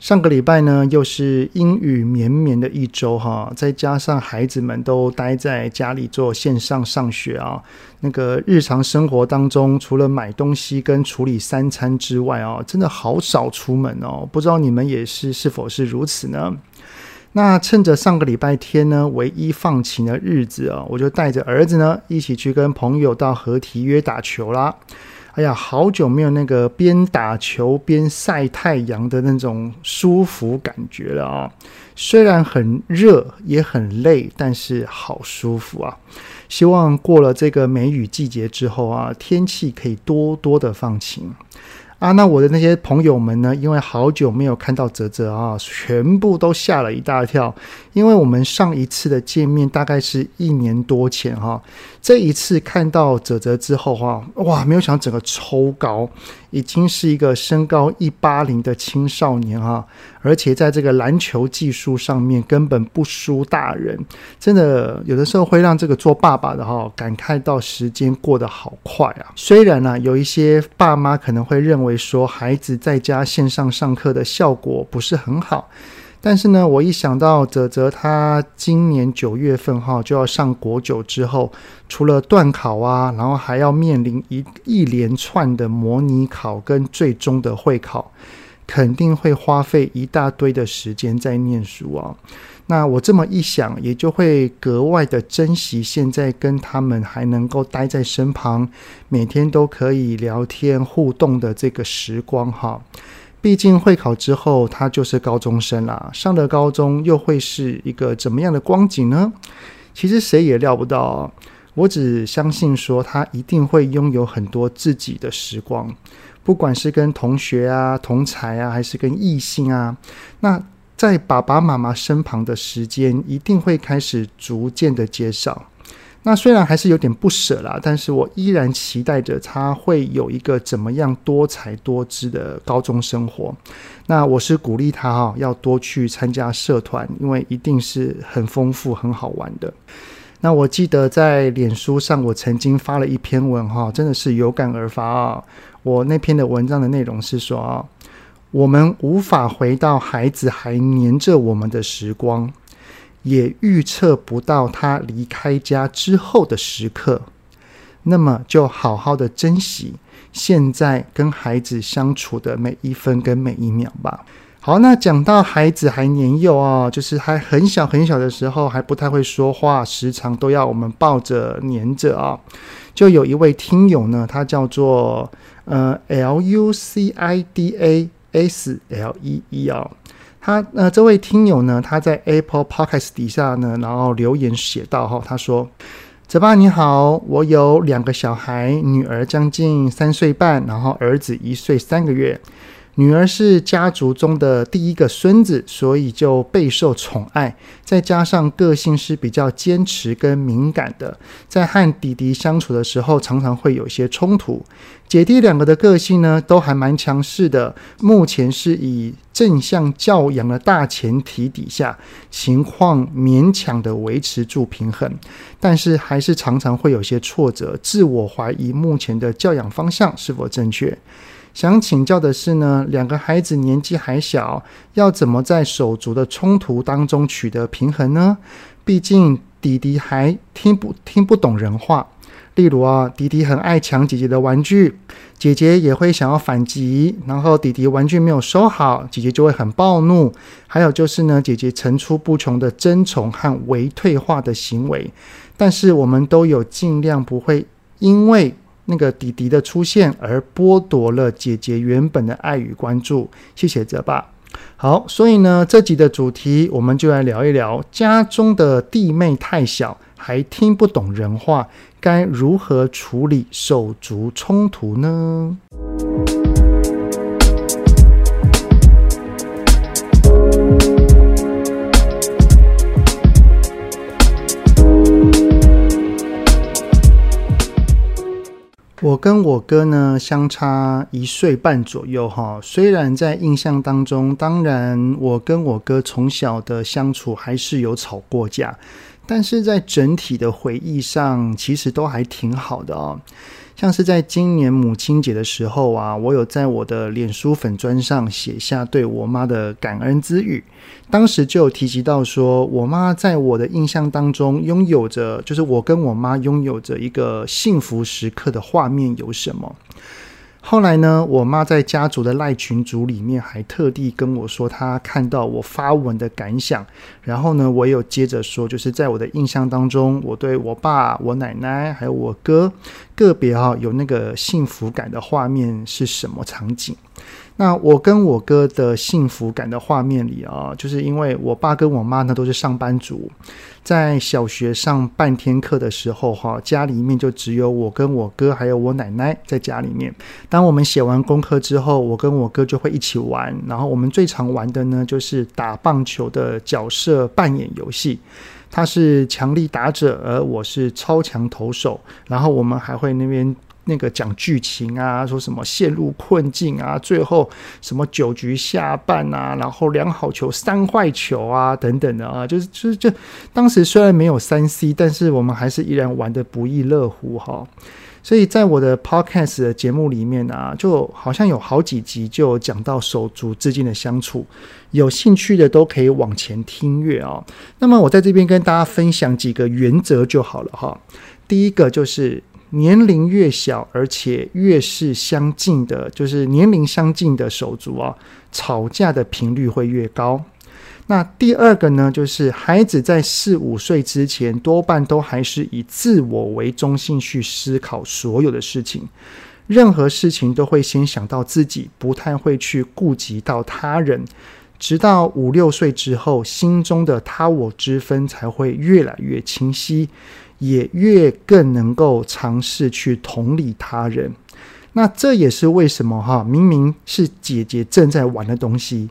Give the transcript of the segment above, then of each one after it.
上个礼拜呢，又是阴雨绵绵的一周哈，再加上孩子们都待在家里做线上上学啊，那个日常生活当中，除了买东西跟处理三餐之外啊，真的好少出门哦。不知道你们也是是否是如此呢？那趁着上个礼拜天呢，唯一放晴的日子啊，我就带着儿子呢，一起去跟朋友到河堤约打球啦。哎呀，好久没有那个边打球边晒太阳的那种舒服感觉了啊！虽然很热也很累，但是好舒服啊！希望过了这个梅雨季节之后啊，天气可以多多的放晴。啊，那我的那些朋友们呢？因为好久没有看到泽泽啊，全部都吓了一大跳。因为我们上一次的见面大概是一年多前哈，这一次看到泽泽之后哈，哇，没有想到整个抽高，已经是一个身高一八零的青少年哈，而且在这个篮球技术上面根本不输大人，真的有的时候会让这个做爸爸的哈感慨到时间过得好快啊。虽然呢，有一些爸妈可能会认为说孩子在家线上上课的效果不是很好。但是呢，我一想到泽泽他今年九月份哈就要上国九之后，除了段考啊，然后还要面临一一连串的模拟考跟最终的会考，肯定会花费一大堆的时间在念书啊。那我这么一想，也就会格外的珍惜现在跟他们还能够待在身旁，每天都可以聊天互动的这个时光哈。毕竟会考之后，他就是高中生啦。上了高中，又会是一个怎么样的光景呢？其实谁也料不到。我只相信说，他一定会拥有很多自己的时光，不管是跟同学啊、同才啊，还是跟异性啊。那在爸爸妈妈身旁的时间，一定会开始逐渐的减少。那虽然还是有点不舍啦，但是我依然期待着他会有一个怎么样多才多姿的高中生活。那我是鼓励他哈，要多去参加社团，因为一定是很丰富、很好玩的。那我记得在脸书上，我曾经发了一篇文哈，真的是有感而发啊。我那篇的文章的内容是说啊，我们无法回到孩子还黏着我们的时光。也预测不到他离开家之后的时刻，那么就好好的珍惜现在跟孩子相处的每一分跟每一秒吧。好，那讲到孩子还年幼啊，就是还很小很小的时候，还不太会说话，时常都要我们抱着黏着啊。就有一位听友呢，他叫做呃 L U C I D A S L E E 啊。他呃，这位听友呢，他在 Apple Podcast 底下呢，然后留言写道哈，他说：“泽爸你好，我有两个小孩，女儿将近三岁半，然后儿子一岁三个月。”女儿是家族中的第一个孙子，所以就备受宠爱。再加上个性是比较坚持跟敏感的，在和弟弟相处的时候，常常会有些冲突。姐弟两个的个性呢，都还蛮强势的。目前是以正向教养的大前提底下，情况勉强的维持住平衡，但是还是常常会有些挫折，自我怀疑目前的教养方向是否正确。想请教的是呢，两个孩子年纪还小，要怎么在手足的冲突当中取得平衡呢？毕竟弟弟还听不听不懂人话，例如啊，弟弟很爱抢姐姐的玩具，姐姐也会想要反击，然后弟弟玩具没有收好，姐姐就会很暴怒。还有就是呢，姐姐层出不穷的争宠和微退化的行为，但是我们都有尽量不会因为。那个弟弟的出现而剥夺了姐姐原本的爱与关注，谢谢泽爸。好，所以呢，这集的主题我们就来聊一聊，家中的弟妹太小，还听不懂人话，该如何处理手足冲突呢？我跟我哥呢相差一岁半左右哈，虽然在印象当中，当然我跟我哥从小的相处还是有吵过架，但是在整体的回忆上，其实都还挺好的哦。像是在今年母亲节的时候啊，我有在我的脸书粉砖上写下对我妈的感恩之语。当时就有提及到说，我妈在我的印象当中拥有着，就是我跟我妈拥有着一个幸福时刻的画面有什么？后来呢，我妈在家族的赖群组里面还特地跟我说，她看到我发文的感想。然后呢，我有接着说，就是在我的印象当中，我对我爸、我奶奶还有我哥个别哈有那个幸福感的画面是什么场景？那我跟我哥的幸福感的画面里啊，就是因为我爸跟我妈呢都是上班族。在小学上半天课的时候，哈，家里面就只有我跟我哥还有我奶奶在家里面。当我们写完功课之后，我跟我哥就会一起玩。然后我们最常玩的呢，就是打棒球的角色扮演游戏。他是强力打者，而我是超强投手。然后我们还会那边。那个讲剧情啊，说什么陷入困境啊，最后什么九局下半啊，然后两好球三坏球啊，等等的啊，就是就是就当时虽然没有三 C，但是我们还是依然玩得不亦乐乎哈。所以在我的 Podcast 的节目里面啊，就好像有好几集就讲到手足之间的相处，有兴趣的都可以往前听阅啊。那么我在这边跟大家分享几个原则就好了哈。第一个就是。年龄越小，而且越是相近的，就是年龄相近的手足啊，吵架的频率会越高。那第二个呢，就是孩子在四五岁之前，多半都还是以自我为中心去思考所有的事情，任何事情都会先想到自己，不太会去顾及到他人。直到五六岁之后，心中的他我之分才会越来越清晰。也越更能够尝试去同理他人，那这也是为什么哈，明明是姐姐正在玩的东西，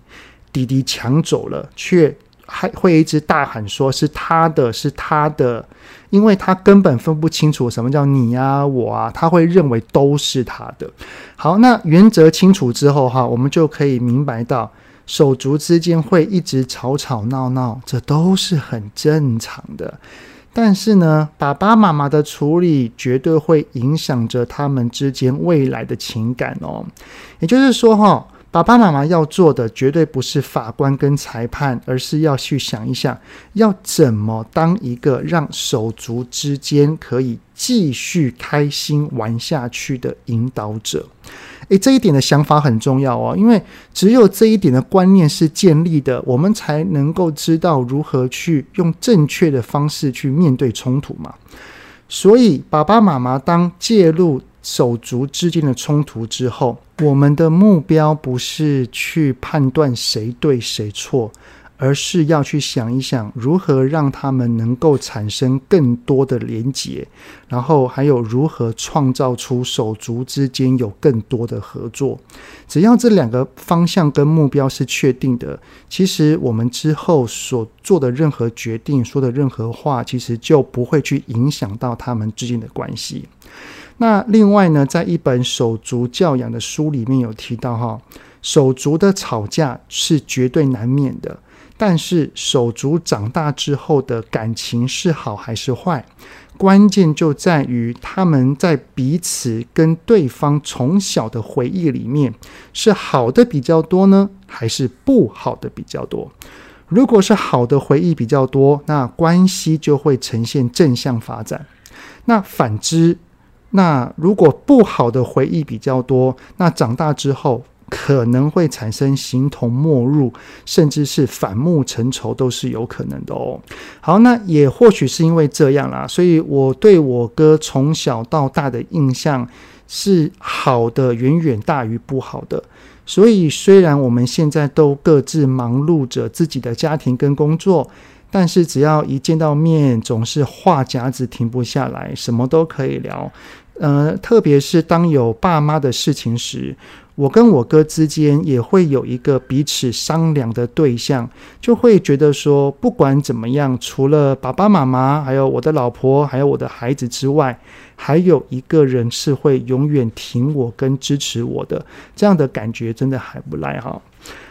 弟弟抢走了，却还会一直大喊说是他的，是他的，因为他根本分不清楚什么叫你啊我啊，他会认为都是他的。好，那原则清楚之后哈，我们就可以明白到手足之间会一直吵吵闹闹，这都是很正常的。但是呢，爸爸妈妈的处理绝对会影响着他们之间未来的情感哦。也就是说，哈，爸爸妈妈要做的绝对不是法官跟裁判，而是要去想一想，要怎么当一个让手足之间可以继续开心玩下去的引导者。诶，这一点的想法很重要哦，因为只有这一点的观念是建立的，我们才能够知道如何去用正确的方式去面对冲突嘛。所以，爸爸妈妈当介入手足之间的冲突之后，我们的目标不是去判断谁对谁错。而是要去想一想，如何让他们能够产生更多的连结，然后还有如何创造出手足之间有更多的合作。只要这两个方向跟目标是确定的，其实我们之后所做的任何决定、说的任何话，其实就不会去影响到他们之间的关系。那另外呢，在一本手足教养的书里面有提到，哈，手足的吵架是绝对难免的。但是手足长大之后的感情是好还是坏，关键就在于他们在彼此跟对方从小的回忆里面是好的比较多呢，还是不好的比较多？如果是好的回忆比较多，那关系就会呈现正向发展。那反之，那如果不好的回忆比较多，那长大之后。可能会产生形同陌路，甚至是反目成仇，都是有可能的哦。好，那也或许是因为这样啦，所以我对我哥从小到大的印象是好的，远远大于不好的。所以虽然我们现在都各自忙碌着自己的家庭跟工作，但是只要一见到面，总是话匣子停不下来，什么都可以聊。呃，特别是当有爸妈的事情时。我跟我哥之间也会有一个彼此商量的对象，就会觉得说，不管怎么样，除了爸爸妈妈，还有我的老婆，还有我的孩子之外，还有一个人是会永远挺我跟支持我的，这样的感觉真的还不赖哈。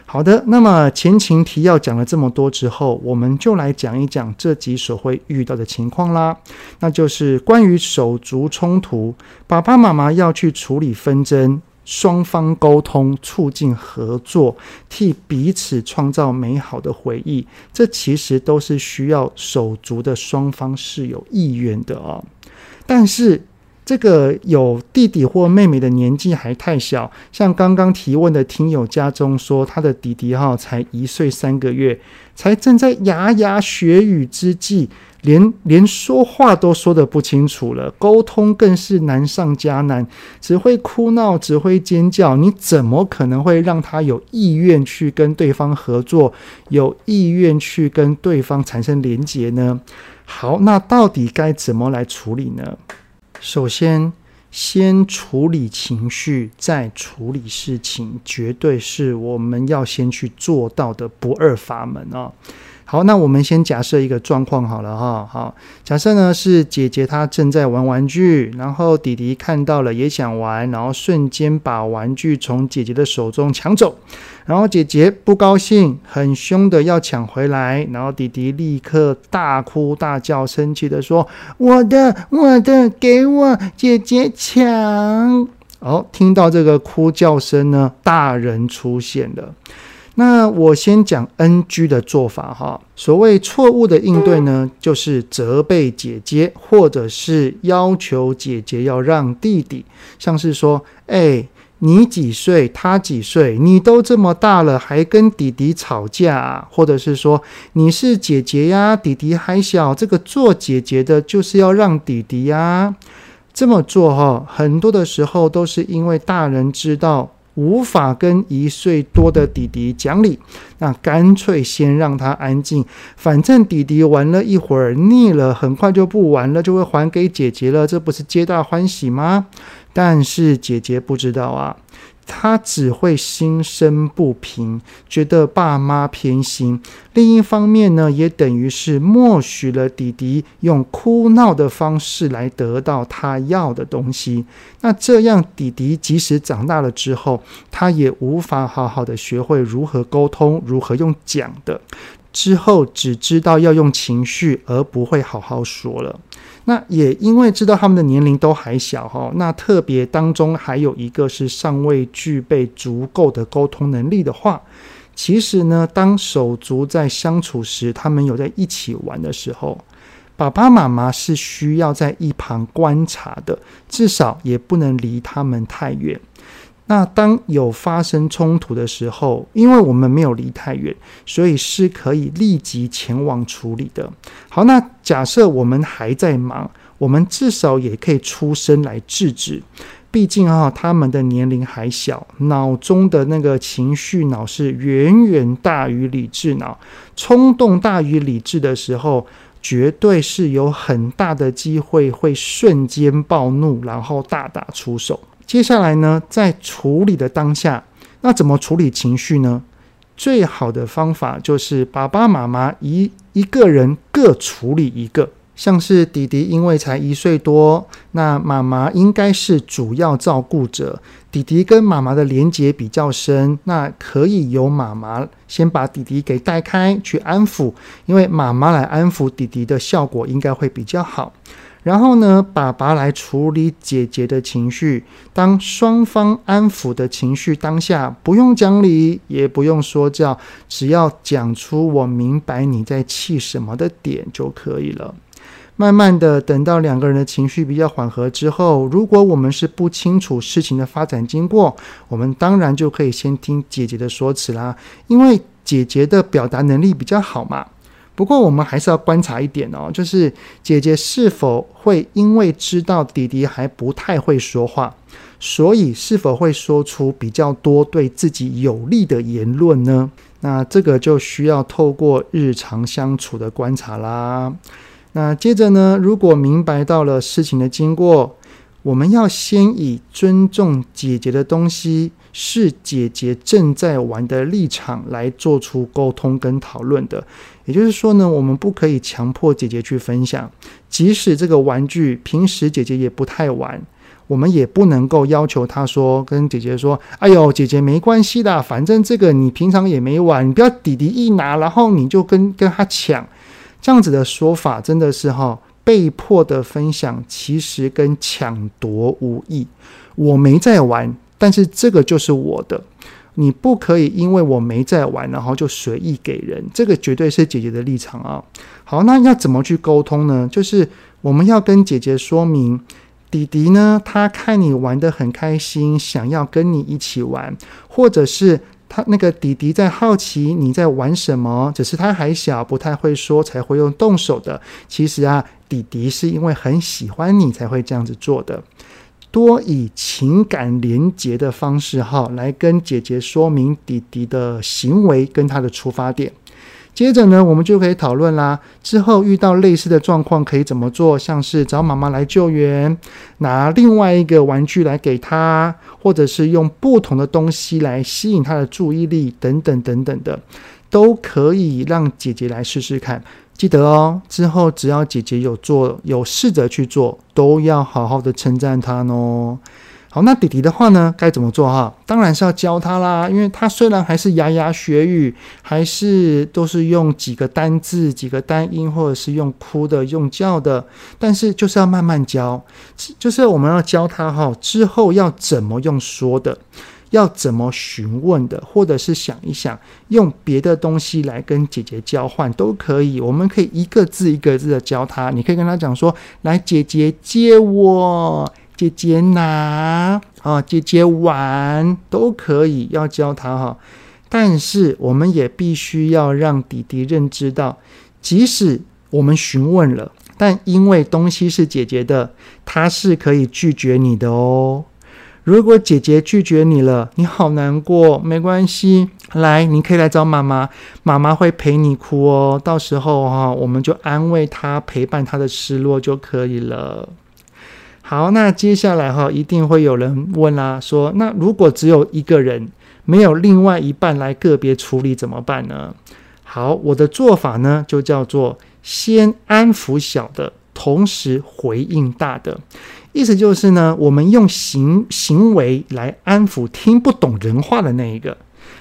好的，那么前情提要讲了这么多之后，我们就来讲一讲这集所会遇到的情况啦，那就是关于手足冲突，爸爸妈妈要去处理纷争。双方沟通，促进合作，替彼此创造美好的回忆，这其实都是需要手足的双方是有意愿的哦。但是，这个有弟弟或妹妹的年纪还太小，像刚刚提问的听友家中说，他的弟弟哈才一岁三个月，才正在牙牙学语之际。连连说话都说得不清楚了，沟通更是难上加难，只会哭闹，只会尖叫，你怎么可能会让他有意愿去跟对方合作，有意愿去跟对方产生连结呢？好，那到底该怎么来处理呢？首先，先处理情绪，再处理事情，绝对是我们要先去做到的不二法门啊。好，那我们先假设一个状况好了哈。好，假设呢是姐姐她正在玩玩具，然后弟弟看到了也想玩，然后瞬间把玩具从姐姐的手中抢走，然后姐姐不高兴，很凶的要抢回来，然后弟弟立刻大哭大叫，生气的说：“我的，我的，给我，姐姐抢！”哦，听到这个哭叫声呢，大人出现了。那我先讲 NG 的做法哈。所谓错误的应对呢，就是责备姐姐，或者是要求姐姐要让弟弟，像是说，哎，你几岁？他几岁？你都这么大了，还跟弟弟吵架啊？或者是说，你是姐姐呀，弟弟还小，这个做姐姐的就是要让弟弟呀。这么做哈，很多的时候都是因为大人知道。无法跟一岁多的弟弟讲理，那干脆先让他安静。反正弟弟玩了一会儿腻了，很快就不玩了，就会还给姐姐了，这不是皆大欢喜吗？但是姐姐不知道啊。他只会心生不平，觉得爸妈偏心。另一方面呢，也等于是默许了弟弟用哭闹的方式来得到他要的东西。那这样，弟弟即使长大了之后，他也无法好好的学会如何沟通，如何用讲的。之后只知道要用情绪，而不会好好说了。那也因为知道他们的年龄都还小哈，那特别当中还有一个是尚未具备足够的沟通能力的话，其实呢，当手足在相处时，他们有在一起玩的时候，爸爸妈妈是需要在一旁观察的，至少也不能离他们太远。那当有发生冲突的时候，因为我们没有离太远，所以是可以立即前往处理的。好，那假设我们还在忙，我们至少也可以出声来制止。毕竟啊，他们的年龄还小，脑中的那个情绪脑是远远大于理智脑，冲动大于理智的时候，绝对是有很大的机会会瞬间暴怒，然后大打出手。接下来呢，在处理的当下，那怎么处理情绪呢？最好的方法就是爸爸妈妈一一个人各处理一个。像是弟弟因为才一岁多，那妈妈应该是主要照顾者。弟弟跟妈妈的连结比较深，那可以由妈妈先把弟弟给带开去安抚，因为妈妈来安抚弟弟的效果应该会比较好。然后呢，爸爸来处理姐姐的情绪。当双方安抚的情绪当下，不用讲理，也不用说教，只要讲出“我明白你在气什么”的点就可以了。慢慢的，等到两个人的情绪比较缓和之后，如果我们是不清楚事情的发展经过，我们当然就可以先听姐姐的说辞啦，因为姐姐的表达能力比较好嘛。不过，我们还是要观察一点哦，就是姐姐是否会因为知道弟弟还不太会说话，所以是否会说出比较多对自己有利的言论呢？那这个就需要透过日常相处的观察啦。那接着呢，如果明白到了事情的经过，我们要先以尊重姐姐的东西是姐姐正在玩的立场来做出沟通跟讨论的。也就是说呢，我们不可以强迫姐姐去分享，即使这个玩具平时姐姐也不太玩。我们也不能够要求他说，跟姐姐说：“哎呦，姐姐没关系的，反正这个你平常也没玩，你不要弟弟一拿，然后你就跟跟他抢。”这样子的说法真的是哈，被迫的分享，其实跟抢夺无异。我没在玩，但是这个就是我的，你不可以因为我没在玩，然后就随意给人。这个绝对是姐姐的立场啊。好，那要怎么去沟通呢？就是我们要跟姐姐说明。弟弟呢，他看你玩得很开心，想要跟你一起玩，或者是他那个弟弟在好奇你在玩什么，只是他还小，不太会说，才会用动手的。其实啊，弟弟是因为很喜欢你才会这样子做的。多以情感连结的方式哈，来跟姐姐说明弟弟的行为跟他的出发点。接着呢，我们就可以讨论啦。之后遇到类似的状况，可以怎么做？像是找妈妈来救援，拿另外一个玩具来给他，或者是用不同的东西来吸引他的注意力，等等等等的，都可以让姐姐来试试看。记得哦，之后只要姐姐有做，有试着去做，都要好好的称赞她哦。好，那弟弟的话呢，该怎么做哈？当然是要教他啦，因为他虽然还是牙牙学语，还是都是用几个单字、几个单音，或者是用哭的、用叫的，但是就是要慢慢教，就是我们要教他哈，之后要怎么用说的，要怎么询问的，或者是想一想用别的东西来跟姐姐交换都可以。我们可以一个字一个字的教他，你可以跟他讲说：“来，姐姐接我。”姐姐拿啊，姐姐玩都可以，要教他哈。但是我们也必须要让弟弟认知到，即使我们询问了，但因为东西是姐姐的，他是可以拒绝你的哦。如果姐姐拒绝你了，你好难过，没关系，来，你可以来找妈妈，妈妈会陪你哭哦。到时候哈，我们就安慰她，陪伴她的失落就可以了。好，那接下来哈，一定会有人问啦，说那如果只有一个人，没有另外一半来个别处理怎么办呢？好，我的做法呢，就叫做先安抚小的，同时回应大的，意思就是呢，我们用行行为来安抚听不懂人话的那一个，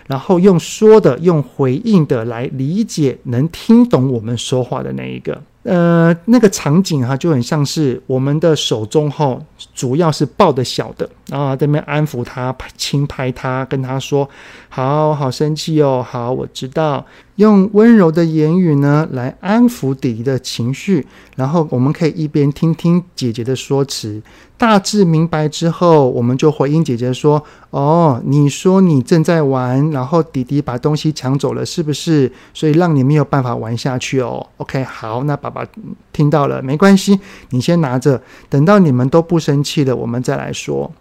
然后用说的、用回应的来理解能听懂我们说话的那一个。呃，那个场景哈，就很像是我们的手中哈，主要是抱的小的，然后在那边安抚他、轻拍他，跟他说：“好好生气哦，好，我知道。”用温柔的言语呢，来安抚弟弟的情绪，然后我们可以一边听听姐姐的说辞，大致明白之后，我们就回应姐姐说：“哦，你说你正在玩，然后弟弟把东西抢走了，是不是？所以让你没有办法玩下去哦。”OK，好，那爸爸听到了，没关系，你先拿着，等到你们都不生气了，我们再来说。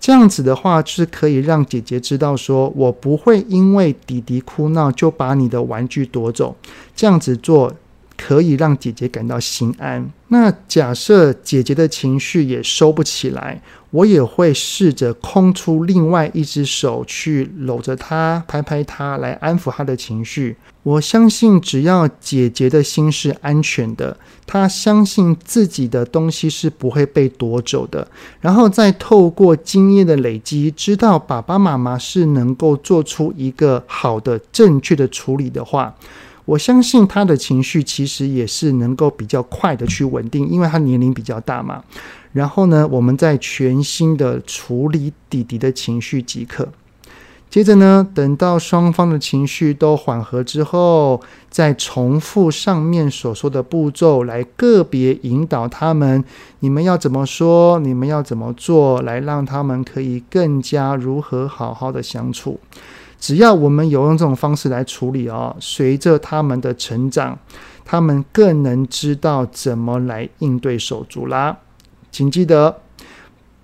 这样子的话，是可以让姐姐知道说，我不会因为弟弟哭闹就把你的玩具夺走。这样子做可以让姐姐感到心安。那假设姐姐的情绪也收不起来，我也会试着空出另外一只手去搂着她，拍拍她，来安抚她的情绪。我相信，只要姐姐的心是安全的，她相信自己的东西是不会被夺走的。然后再透过经验的累积，知道爸爸妈妈是能够做出一个好的、正确的处理的话，我相信他的情绪其实也是能够比较快的去稳定，因为他年龄比较大嘛。然后呢，我们再全心的处理弟弟的情绪即可。接着呢，等到双方的情绪都缓和之后，再重复上面所说的步骤，来个别引导他们。你们要怎么说？你们要怎么做？来让他们可以更加如何好好的相处。只要我们有用这种方式来处理哦，随着他们的成长，他们更能知道怎么来应对手足啦。请记得，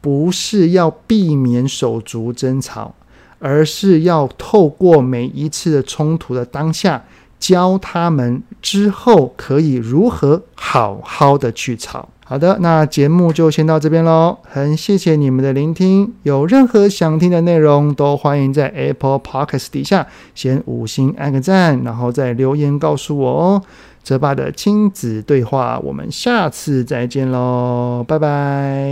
不是要避免手足争吵。而是要透过每一次的冲突的当下，教他们之后可以如何好好的去吵。好的，那节目就先到这边喽。很谢谢你们的聆听，有任何想听的内容，都欢迎在 Apple Podcast 底下先五星按个赞，然后再留言告诉我哦。泽爸的亲子对话，我们下次再见喽，拜拜。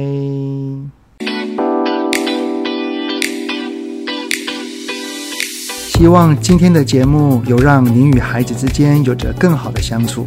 希望今天的节目有让您与孩子之间有着更好的相处。